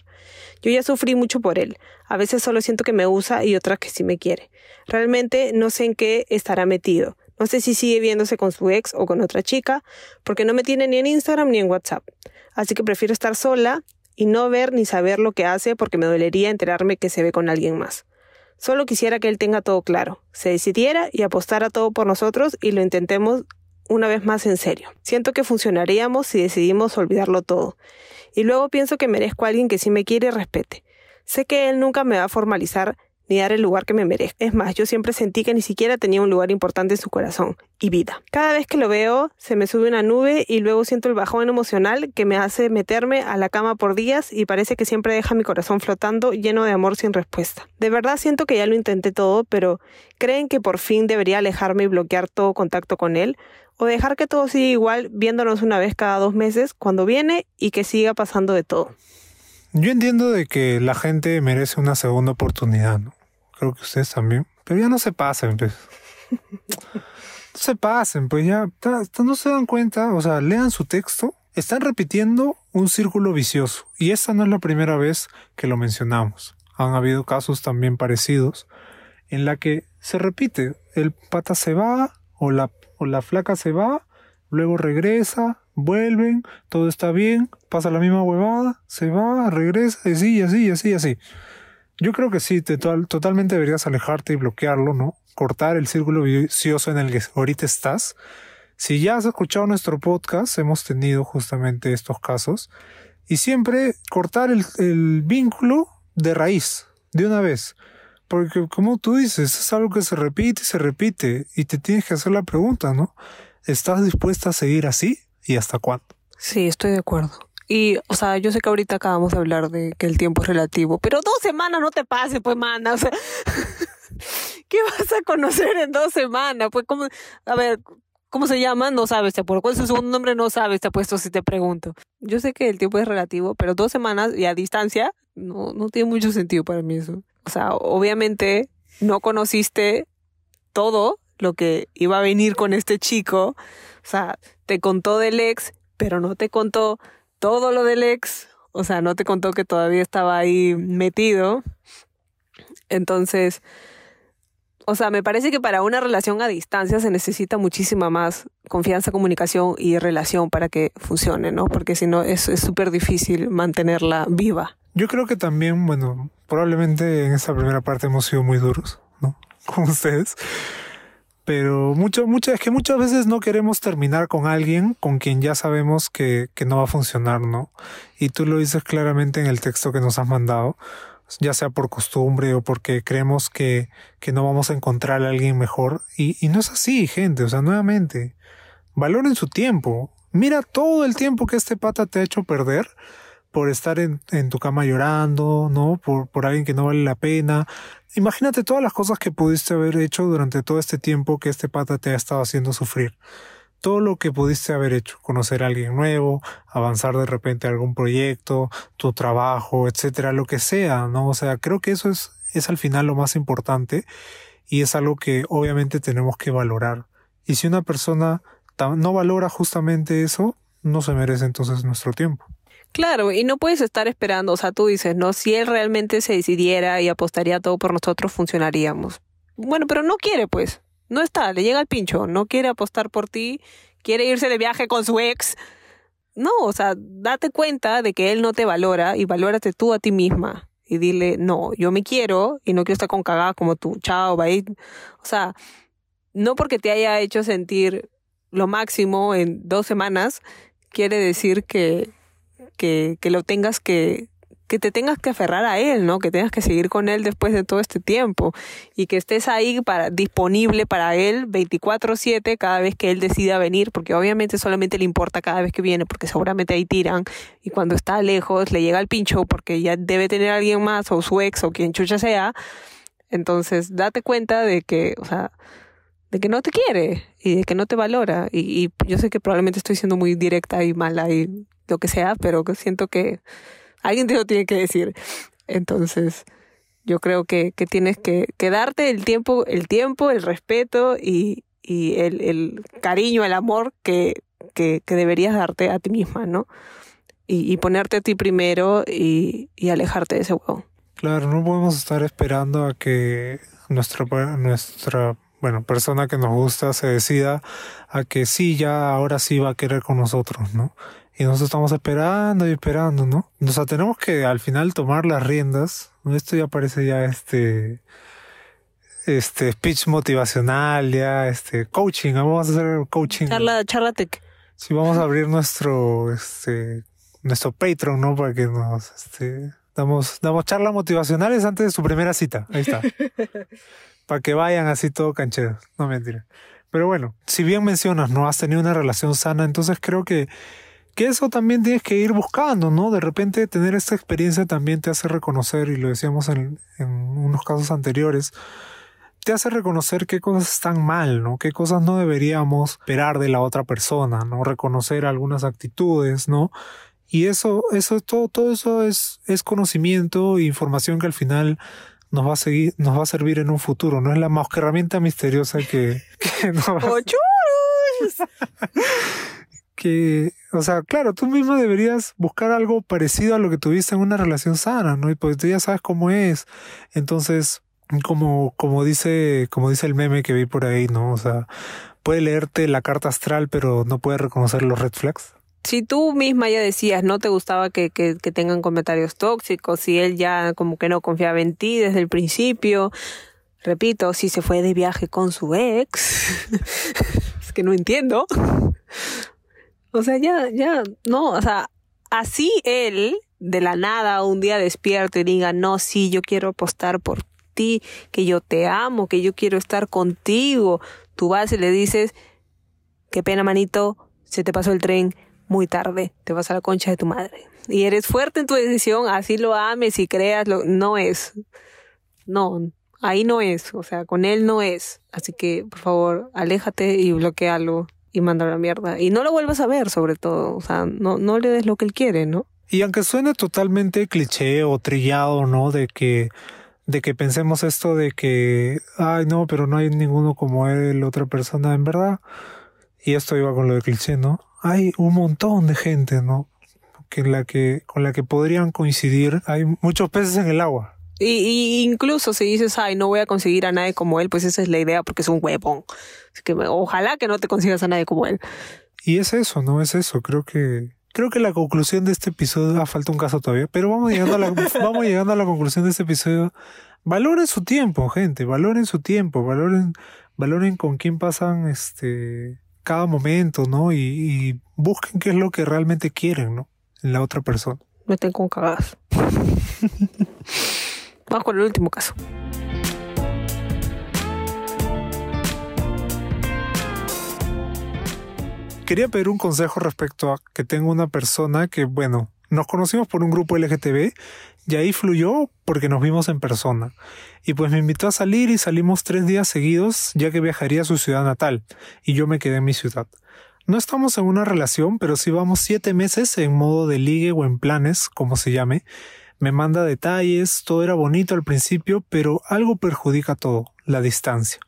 Yo ya sufrí mucho por él. A veces solo siento que me usa y otras que sí me quiere. Realmente no sé en qué estará metido. No sé si sigue viéndose con su ex o con otra chica, porque no me tiene ni en Instagram ni en WhatsApp. Así que prefiero estar sola y no ver ni saber lo que hace porque me dolería enterarme que se ve con alguien más. Solo quisiera que él tenga todo claro, se decidiera y apostara todo por nosotros y lo intentemos una vez más en serio. Siento que funcionaríamos si decidimos olvidarlo todo. Y luego pienso que merezco a alguien que sí me quiere y respete. Sé que él nunca me va a formalizar ni dar el lugar que me merezco. Es más, yo siempre sentí que ni siquiera tenía un lugar importante en su corazón y vida. Cada vez que lo veo, se me sube una nube y luego siento el bajón emocional que me hace meterme a la cama por días y parece que siempre deja mi corazón flotando lleno de amor sin respuesta. De verdad siento que ya lo intenté todo, pero ¿creen que por fin debería alejarme y bloquear todo contacto con él? o dejar que todo siga igual viéndonos una vez cada dos meses cuando viene y que siga pasando de todo. Yo entiendo de que la gente merece una segunda oportunidad, ¿no? Creo que ustedes también. Pero ya no se pasen, pues. [laughs] no se pasen, pues ya no se dan cuenta, o sea, lean su texto. Están repitiendo un círculo vicioso. Y esta no es la primera vez que lo mencionamos. Han habido casos también parecidos en la que se repite. El pata se va o la o la flaca se va, luego regresa, vuelven, todo está bien, pasa la misma huevada, se va, regresa, y así, y así, y así, y así. Yo creo que sí, totalmente deberías alejarte y bloquearlo, ¿no? Cortar el círculo vicioso en el que ahorita estás. Si ya has escuchado nuestro podcast, hemos tenido justamente estos casos. Y siempre cortar el, el vínculo de raíz, de una vez. Porque como tú dices, es algo que se repite y se repite y te tienes que hacer la pregunta, ¿no? ¿Estás dispuesta a seguir así y hasta cuándo? Sí, estoy de acuerdo. Y, o sea, yo sé que ahorita acabamos de hablar de que el tiempo es relativo, pero dos semanas no te pase, pues, mana. O sea, [laughs] ¿qué vas a conocer en dos semanas? Pues, como, a ver, ¿cómo se llama? No sabes, te apuesto. ¿Cuál es su segundo nombre? No sabes, te apuesto si te pregunto. Yo sé que el tiempo es relativo, pero dos semanas y a distancia no, no tiene mucho sentido para mí eso. O sea, obviamente no conociste todo lo que iba a venir con este chico. O sea, te contó del ex, pero no te contó todo lo del ex. O sea, no te contó que todavía estaba ahí metido. Entonces, o sea, me parece que para una relación a distancia se necesita muchísima más confianza, comunicación y relación para que funcione, ¿no? Porque si no, es súper difícil mantenerla viva. Yo creo que también, bueno, probablemente en esta primera parte hemos sido muy duros, ¿no? [laughs] Con ustedes. Pero mucho, mucho, es que muchas veces no queremos terminar con alguien con quien ya sabemos que, que no va a funcionar, ¿no? Y tú lo dices claramente en el texto que nos has mandado, ya sea por costumbre o porque creemos que, que no vamos a encontrar a alguien mejor. Y, y no es así, gente. O sea, nuevamente, valoren su tiempo. Mira todo el tiempo que este pata te ha hecho perder por estar en, tu cama llorando, ¿no? Por, por alguien que no vale la pena. Imagínate todas las cosas que pudiste haber hecho durante todo este tiempo que este pata te ha estado haciendo sufrir. Todo lo que pudiste haber hecho, conocer a alguien nuevo, avanzar de repente algún proyecto, tu trabajo, etcétera, lo que sea, ¿no? O sea, creo que eso es, es al final lo más importante y es algo que obviamente tenemos que valorar. Y si una persona no valora justamente eso, no se merece entonces nuestro tiempo. Claro, y no puedes estar esperando, o sea, tú dices, ¿no? Si él realmente se decidiera y apostaría todo por nosotros, funcionaríamos. Bueno, pero no quiere, pues. No está, le llega el pincho, no quiere apostar por ti, quiere irse de viaje con su ex. No, o sea, date cuenta de que él no te valora y valórate tú a ti misma. Y dile, no, yo me quiero y no quiero estar con cagada como tú. Chao, bye. O sea, no porque te haya hecho sentir lo máximo en dos semanas, quiere decir que, que, lo tengas que, que te tengas que aferrar a él, ¿no? Que tengas que seguir con él después de todo este tiempo y que estés ahí para disponible para él 24/7 cada vez que él decida venir, porque obviamente solamente le importa cada vez que viene, porque seguramente ahí tiran y cuando está lejos le llega el pincho porque ya debe tener a alguien más o su ex o quien chucha sea. Entonces, date cuenta de que, o sea, de que no te quiere y de que no te valora y yo sé que probablemente estoy siendo muy directa y mala y lo que sea, pero siento que alguien te lo tiene que decir. Entonces, yo creo que, tienes que, que, darte el tiempo, el tiempo, el respeto y, el, cariño, el amor que, que, deberías darte a ti misma, ¿no? Y, ponerte a ti primero y, alejarte de ese huevo. Claro, no podemos estar esperando a que nuestra, nuestra bueno, persona que nos gusta se decida a que sí, ya ahora sí va a querer con nosotros, ¿no? Y nosotros estamos esperando y esperando, ¿no? O sea, tenemos que al final tomar las riendas. Esto ya parece ya este este speech motivacional, ya este coaching, vamos a hacer coaching. Charla, charla tech. Sí, vamos a abrir nuestro este nuestro Patreon, ¿no? Para que nos este Damos, damos charlas motivacionales antes de su primera cita. Ahí está. [laughs] Para que vayan así todo cancheros. No mentira. Pero bueno, si bien mencionas, no has tenido una relación sana, entonces creo que, que eso también tienes que ir buscando, ¿no? De repente tener esta experiencia también te hace reconocer, y lo decíamos en, en unos casos anteriores, te hace reconocer qué cosas están mal, ¿no? Qué cosas no deberíamos esperar de la otra persona, ¿no? Reconocer algunas actitudes, ¿no? Y eso, eso, todo, todo eso es, es conocimiento e información que al final nos va a seguir, nos va a servir en un futuro, no es la más herramienta misteriosa que, que nos va que, o sea, claro, tú mismo deberías buscar algo parecido a lo que tuviste en una relación sana, ¿no? Y pues tú ya sabes cómo es. Entonces, como, como dice, como dice el meme que vi por ahí, ¿no? O sea, puede leerte la carta astral, pero no puede reconocer los red flags. Si tú misma ya decías, no te gustaba que, que, que tengan comentarios tóxicos, si él ya como que no confiaba en ti desde el principio, repito, si se fue de viaje con su ex, [laughs] es que no entiendo. O sea, ya, ya, no, o sea, así él de la nada un día despierto y diga, no, sí, yo quiero apostar por ti, que yo te amo, que yo quiero estar contigo. Tú vas y le dices, qué pena, manito, se te pasó el tren muy tarde, te vas a la concha de tu madre. Y eres fuerte en tu decisión, así lo ames y creas, lo, no es. No, ahí no es, o sea, con él no es. Así que, por favor, aléjate y bloquealo y manda a la mierda. Y no lo vuelvas a ver, sobre todo. O sea, no, no le des lo que él quiere, ¿no? Y aunque suene totalmente cliché o trillado, ¿no? De que, de que pensemos esto de que, ay, no, pero no hay ninguno como él, otra persona, en verdad. Y esto iba con lo de cliché, ¿no? Hay un montón de gente, ¿no? Que la que, con la que podrían coincidir. Hay muchos peces en el agua. Y, y, incluso si dices, ay, no voy a conseguir a nadie como él, pues esa es la idea porque es un huevón. Así que ojalá que no te consigas a nadie como él. Y es eso, ¿no? Es eso. Creo que creo que la conclusión de este episodio, ah, falta un caso todavía, pero vamos llegando a la, [laughs] vamos llegando a la conclusión de este episodio. Valoren su tiempo, gente, valoren su tiempo, valoren, valoren con quién pasan este cada momento, ¿no? Y, y busquen qué es lo que realmente quieren, ¿no? En la otra persona. Me tengo cagadas. [laughs] Vamos con el último caso. Quería pedir un consejo respecto a que tengo una persona que, bueno, nos conocimos por un grupo LGTB y ahí fluyó porque nos vimos en persona. Y pues me invitó a salir y salimos tres días seguidos ya que viajaría a su ciudad natal y yo me quedé en mi ciudad. No estamos en una relación, pero sí vamos siete meses en modo de ligue o en planes, como se llame, me manda detalles, todo era bonito al principio, pero algo perjudica todo, la distancia.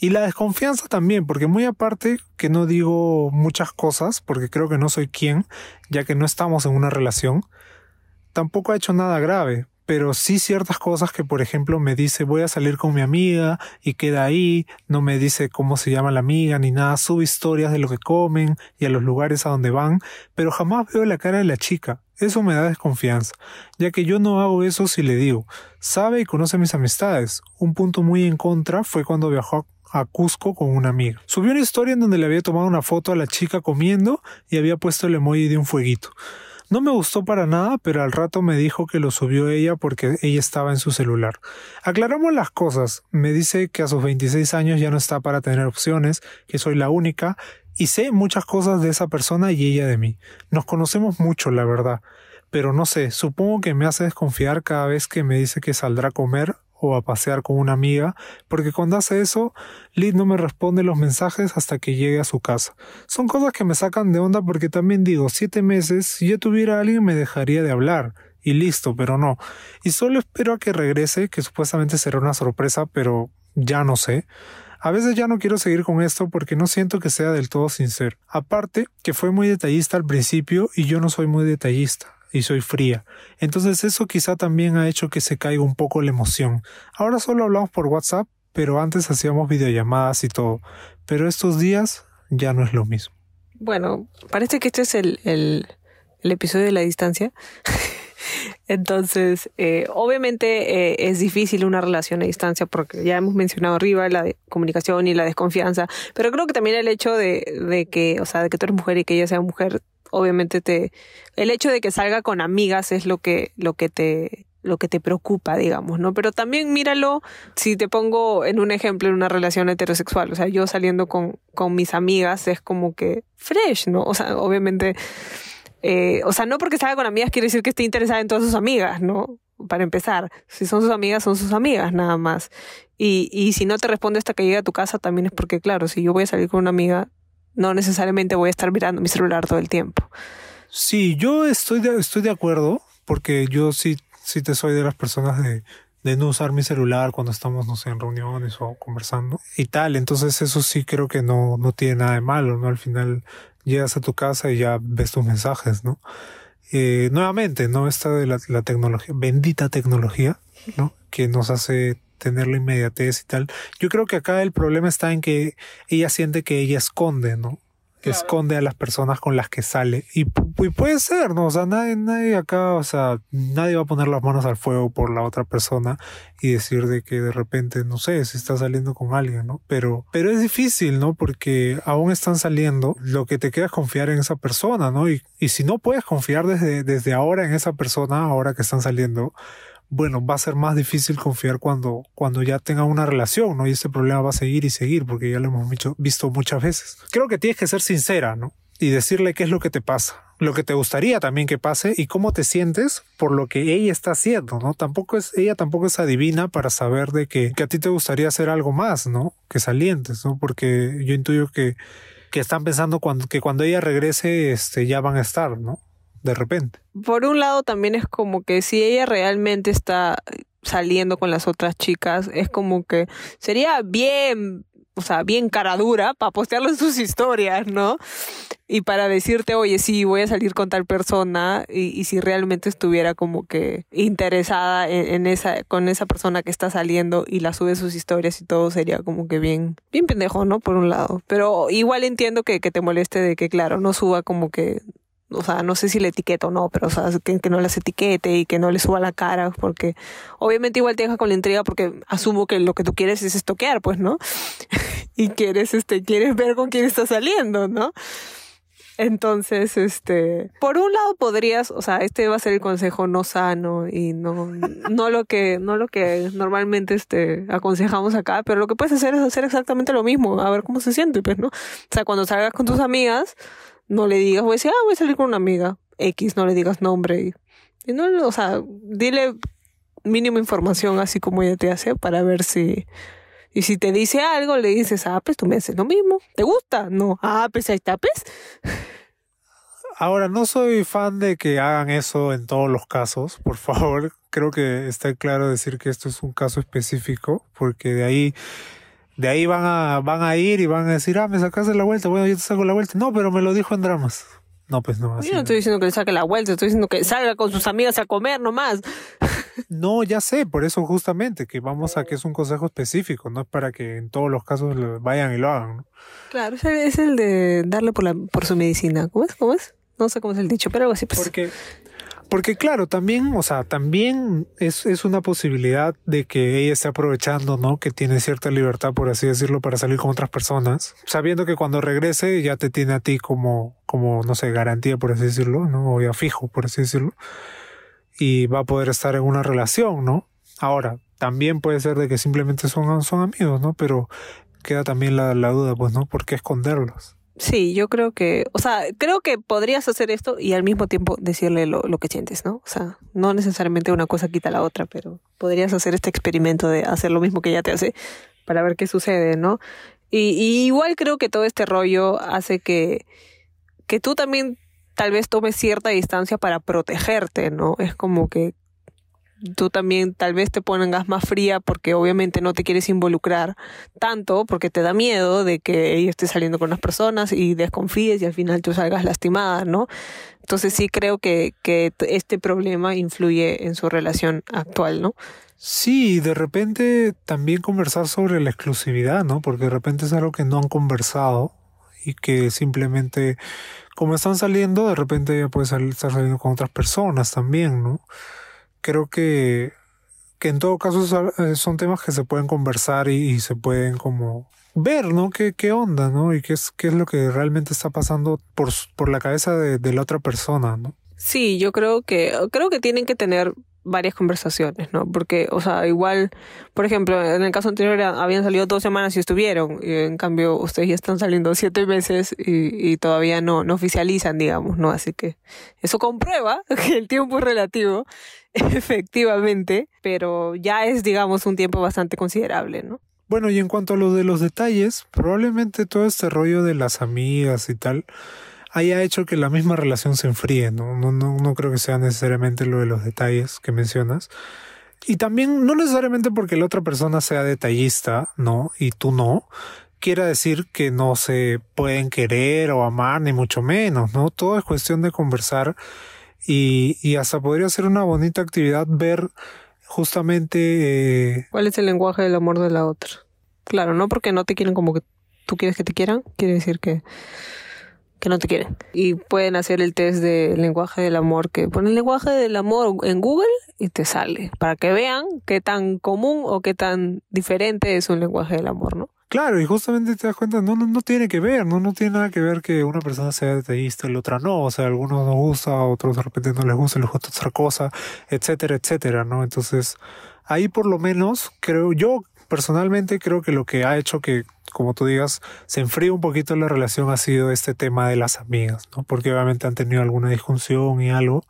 Y la desconfianza también, porque muy aparte que no digo muchas cosas, porque creo que no soy quien, ya que no estamos en una relación, tampoco ha hecho nada grave, pero sí ciertas cosas que, por ejemplo, me dice voy a salir con mi amiga y queda ahí, no me dice cómo se llama la amiga ni nada, sube historias de lo que comen y a los lugares a donde van, pero jamás veo la cara de la chica. Eso me da desconfianza, ya que yo no hago eso si le digo. Sabe y conoce mis amistades. Un punto muy en contra fue cuando viajó a Cusco con una amiga. Subió una historia en donde le había tomado una foto a la chica comiendo y había puesto el emoji de un fueguito. No me gustó para nada, pero al rato me dijo que lo subió ella porque ella estaba en su celular. Aclaramos las cosas. Me dice que a sus 26 años ya no está para tener opciones, que soy la única, y sé muchas cosas de esa persona y ella de mí. Nos conocemos mucho, la verdad. Pero no sé, supongo que me hace desconfiar cada vez que me dice que saldrá a comer o a pasear con una amiga, porque cuando hace eso, Liz no me responde los mensajes hasta que llegue a su casa. Son cosas que me sacan de onda porque también digo, siete meses, si yo tuviera a alguien me dejaría de hablar. Y listo, pero no. Y solo espero a que regrese, que supuestamente será una sorpresa, pero ya no sé. A veces ya no quiero seguir con esto porque no siento que sea del todo sincero. Aparte, que fue muy detallista al principio y yo no soy muy detallista y soy fría. Entonces eso quizá también ha hecho que se caiga un poco la emoción. Ahora solo hablamos por WhatsApp, pero antes hacíamos videollamadas y todo. Pero estos días ya no es lo mismo. Bueno, parece que este es el, el, episodio de la distancia. [laughs] Entonces, eh, obviamente eh, es difícil una relación a distancia porque ya hemos mencionado arriba la comunicación y la desconfianza, pero creo que también el hecho de, de que, o sea, de que tú eres mujer y que ella sea mujer obviamente te el hecho de que salga con amigas es lo que lo que te lo que te preocupa, digamos, ¿no? Pero también míralo si te pongo en un ejemplo en una relación heterosexual, o sea, yo saliendo con, con mis amigas es como que fresh, ¿no? O sea, obviamente, eh, o sea, no porque salga con amigas quiere decir que esté interesada en todas sus amigas, ¿no? Para empezar, si son sus amigas, son sus amigas, nada más. Y, y si no te responde hasta que llegue a tu casa, también es porque, claro, si yo voy a salir con una amiga, no necesariamente voy a estar mirando mi celular todo el tiempo. Sí, yo estoy de, estoy de acuerdo, porque yo sí sí te soy de las personas de, de no usar mi celular cuando estamos, no sé, en reuniones o conversando y tal. Entonces eso sí creo que no, no tiene nada de malo, ¿no? Al final llegas a tu casa y ya ves tus mensajes, ¿no? Eh, nuevamente, ¿no? Esta de la, la, tecnología, bendita tecnología, ¿no? Que nos hace tener la inmediatez y tal. Yo creo que acá el problema está en que ella siente que ella esconde, ¿no? esconde a las personas con las que sale. Y, puede ser, ¿no? O sea, nadie, nadie acá, o sea, nadie va a poner las manos al fuego por la otra persona y decir de que de repente, no sé, se está saliendo con alguien, ¿no? Pero, pero es difícil, ¿no? Porque aún están saliendo, lo que te queda es confiar en esa persona, ¿no? Y, y si no puedes confiar desde, desde ahora en esa persona, ahora que están saliendo, bueno, va a ser más difícil confiar cuando, cuando ya tenga una relación, ¿no? Y ese problema va a seguir y seguir, porque ya lo hemos visto muchas veces. Creo que tienes que ser sincera, ¿no? Y decirle qué es lo que te pasa, lo que te gustaría también que pase y cómo te sientes por lo que ella está haciendo, ¿no? Tampoco es, ella tampoco es adivina para saber de que, que a ti te gustaría hacer algo más, ¿no? Que salientes, ¿no? Porque yo intuyo que, que están pensando cuando, que cuando ella regrese, este, ya van a estar, ¿no? De repente. Por un lado también es como que si ella realmente está saliendo con las otras chicas, es como que sería bien, o sea, bien cara dura para postearlo en sus historias, ¿no? Y para decirte, oye, sí, voy a salir con tal persona y, y si realmente estuviera como que interesada en, esa, con esa persona que está saliendo y la sube sus historias y todo, sería como que bien, bien pendejo, ¿no? Por un lado. Pero igual entiendo que, que te moleste de que, claro, no suba como que o sea, no sé si le etiqueto o no, pero o sea, que, que, no las etiquete y que no le suba la cara, porque obviamente igual te deja con la intriga porque asumo que lo que tú quieres es estoquear, pues, ¿no? [laughs] y quieres, este, quieres ver con quién está saliendo, ¿no? Entonces, este, por un lado podrías, o sea, este va a ser el consejo no sano y no, no lo que, no lo que normalmente este, aconsejamos acá, pero lo que puedes hacer es hacer exactamente lo mismo, a ver cómo se siente, pues, ¿no? O sea, cuando salgas con tus amigas, no le digas, voy a decir, ah, voy a salir con una amiga X, no le digas nombre. Y, no, o sea, dile mínima información así como ella te hace para ver si... Y si te dice algo, le dices, ah, pues tú me haces lo mismo. ¿Te gusta? No. Ah, pues ahí está, pues. Ahora, no soy fan de que hagan eso en todos los casos, por favor. Creo que está claro decir que esto es un caso específico, porque de ahí de ahí van a, van a ir y van a decir, ah, me sacaste la vuelta, bueno, yo te saco la vuelta. No, pero me lo dijo en dramas. No, pues no. Así yo no estoy diciendo que le saque la vuelta, estoy diciendo que salga con sus amigas a comer nomás. [laughs] No, ya sé, por eso justamente que vamos a que es un consejo específico, no es para que en todos los casos vayan y lo hagan. ¿no? Claro, es el de darle por, la, por su medicina. ¿Cómo es? ¿Cómo es? No sé cómo es el dicho, pero algo así. Pues. Porque porque claro, también, o sea, también es, es una posibilidad de que ella esté aprovechando, ¿no? Que tiene cierta libertad, por así decirlo, para salir con otras personas, sabiendo que cuando regrese ya te tiene a ti como, como, no sé, garantía, por así decirlo, ¿no? O ya fijo, por así decirlo. Y va a poder estar en una relación, ¿no? Ahora, también puede ser de que simplemente son, son amigos, ¿no? Pero queda también la, la duda, pues, ¿no? ¿Por qué esconderlos? Sí, yo creo que, o sea, creo que podrías hacer esto y al mismo tiempo decirle lo, lo que sientes, ¿no? O sea, no necesariamente una cosa quita la otra, pero podrías hacer este experimento de hacer lo mismo que ella te hace para ver qué sucede, ¿no? Y, y igual creo que todo este rollo hace que, que tú también tal vez tomes cierta distancia para protegerte, ¿no? Es como que tú también tal vez te pongas más fría porque obviamente no te quieres involucrar tanto porque te da miedo de que ella esté saliendo con las personas y desconfíes y al final tú salgas lastimada, ¿no? Entonces sí creo que, que este problema influye en su relación actual, ¿no? Sí, de repente también conversar sobre la exclusividad, ¿no? Porque de repente es algo que no han conversado y que simplemente como están saliendo, de repente ella puede estar saliendo con otras personas también, ¿no? Creo que que en todo caso eh, son temas que se pueden conversar y, se pueden como ver, ¿no? ¿Qué, qué onda, ¿no? Y qué es, qué es lo que realmente está pasando por, por la cabeza de, de la otra persona, ¿no? Sí, yo creo que, creo que tienen que tener varias conversaciones, ¿no? Porque, o sea, igual, por ejemplo, en el caso anterior habían salido dos semanas y estuvieron, y en cambio ustedes ya están saliendo siete meses y, y todavía no, no oficializan, digamos, ¿no? Así que eso comprueba [laughs] que el tiempo es relativo, [laughs] efectivamente, pero ya es, digamos, un tiempo bastante considerable, ¿no? Bueno, y en cuanto a lo de los detalles, probablemente todo este rollo de las amigas y tal, haya hecho que la misma relación se enfríe, ¿no? No, no, no creo que sea necesariamente lo de los detalles que mencionas. Y también no necesariamente porque la otra persona sea detallista, ¿no? Y tú no, quiera decir que no se pueden querer o amar, ni mucho menos, ¿no? Todo es cuestión de conversar y, y hasta podría ser una bonita actividad ver justamente... Eh... ¿Cuál es el lenguaje del amor de la otra? Claro, no porque no te quieren como que tú quieres que te quieran, quiere decir que que no te quieren. Y pueden hacer el test de lenguaje del amor, que ponen lenguaje del amor en Google y te sale, para que vean qué tan común o qué tan diferente es un lenguaje del amor, ¿no? Claro, y justamente te das cuenta, no, no, no tiene que ver, no, no tiene nada que ver que una persona sea detallista y la otra no, o sea, algunos nos gusta, a otros de repente no les gusta, les gusta otra cosa, etcétera, etcétera, ¿no? Entonces, ahí por lo menos creo, yo personalmente creo que lo que ha hecho que como tú digas, se enfría un poquito la relación ha sido este tema de las amigas, ¿no? Porque obviamente han tenido alguna disfunción y algo.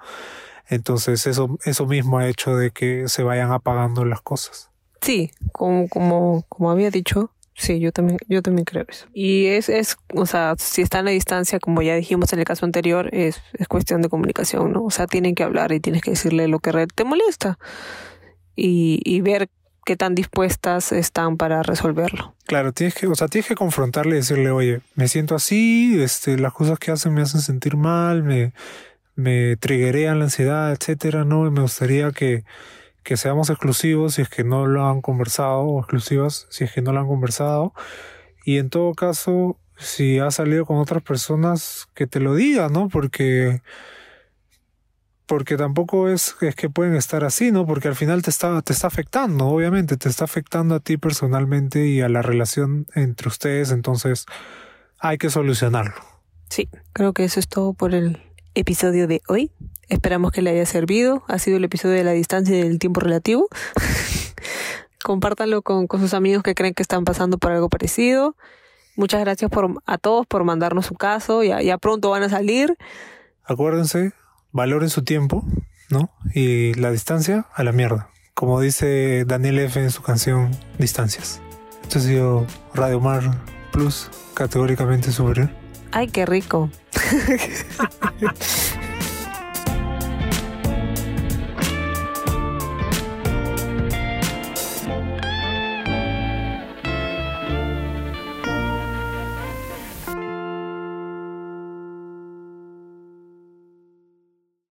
Entonces eso, eso mismo ha hecho de que se vayan apagando las cosas. Sí, como, como, como había dicho, sí, yo también, yo también creo eso. Y es, es, o sea, si están a distancia, como ya dijimos en el caso anterior, es, es cuestión de comunicación, ¿no? O sea, tienen que hablar y tienes que decirle lo que te molesta. Y, y ver qué tan dispuestas están para resolverlo. Claro, tienes que, o sea, tienes que confrontarle y decirle, oye, me siento así, este, las cosas que hacen me hacen sentir mal, me, me triggerean la ansiedad, etcétera, ¿no? Y me gustaría que, que seamos exclusivos si es que no lo han conversado, o exclusivas si es que no lo han conversado. Y en todo caso, si has salido con otras personas, que te lo diga, ¿no? Porque porque tampoco es, es, que pueden estar así, ¿no? Porque al final te está, te está afectando, obviamente, te está afectando a ti personalmente y a la relación entre ustedes, entonces hay que solucionarlo. Sí, creo que eso es todo por el episodio de hoy. Esperamos que le haya servido. Ha sido el episodio de la distancia y del tiempo relativo. [laughs] Compártanlo con, con sus amigos que creen que están pasando por algo parecido. Muchas gracias por, a todos por mandarnos su caso. Ya, ya pronto van a salir. Acuérdense, valoren su tiempo, ¿no? Y la distancia a la mierda. Como dice Daniel F. en su canción Distancias. Esto ha sido Radio Mar Plus, categóricamente superior. Ay, qué rico. [laughs]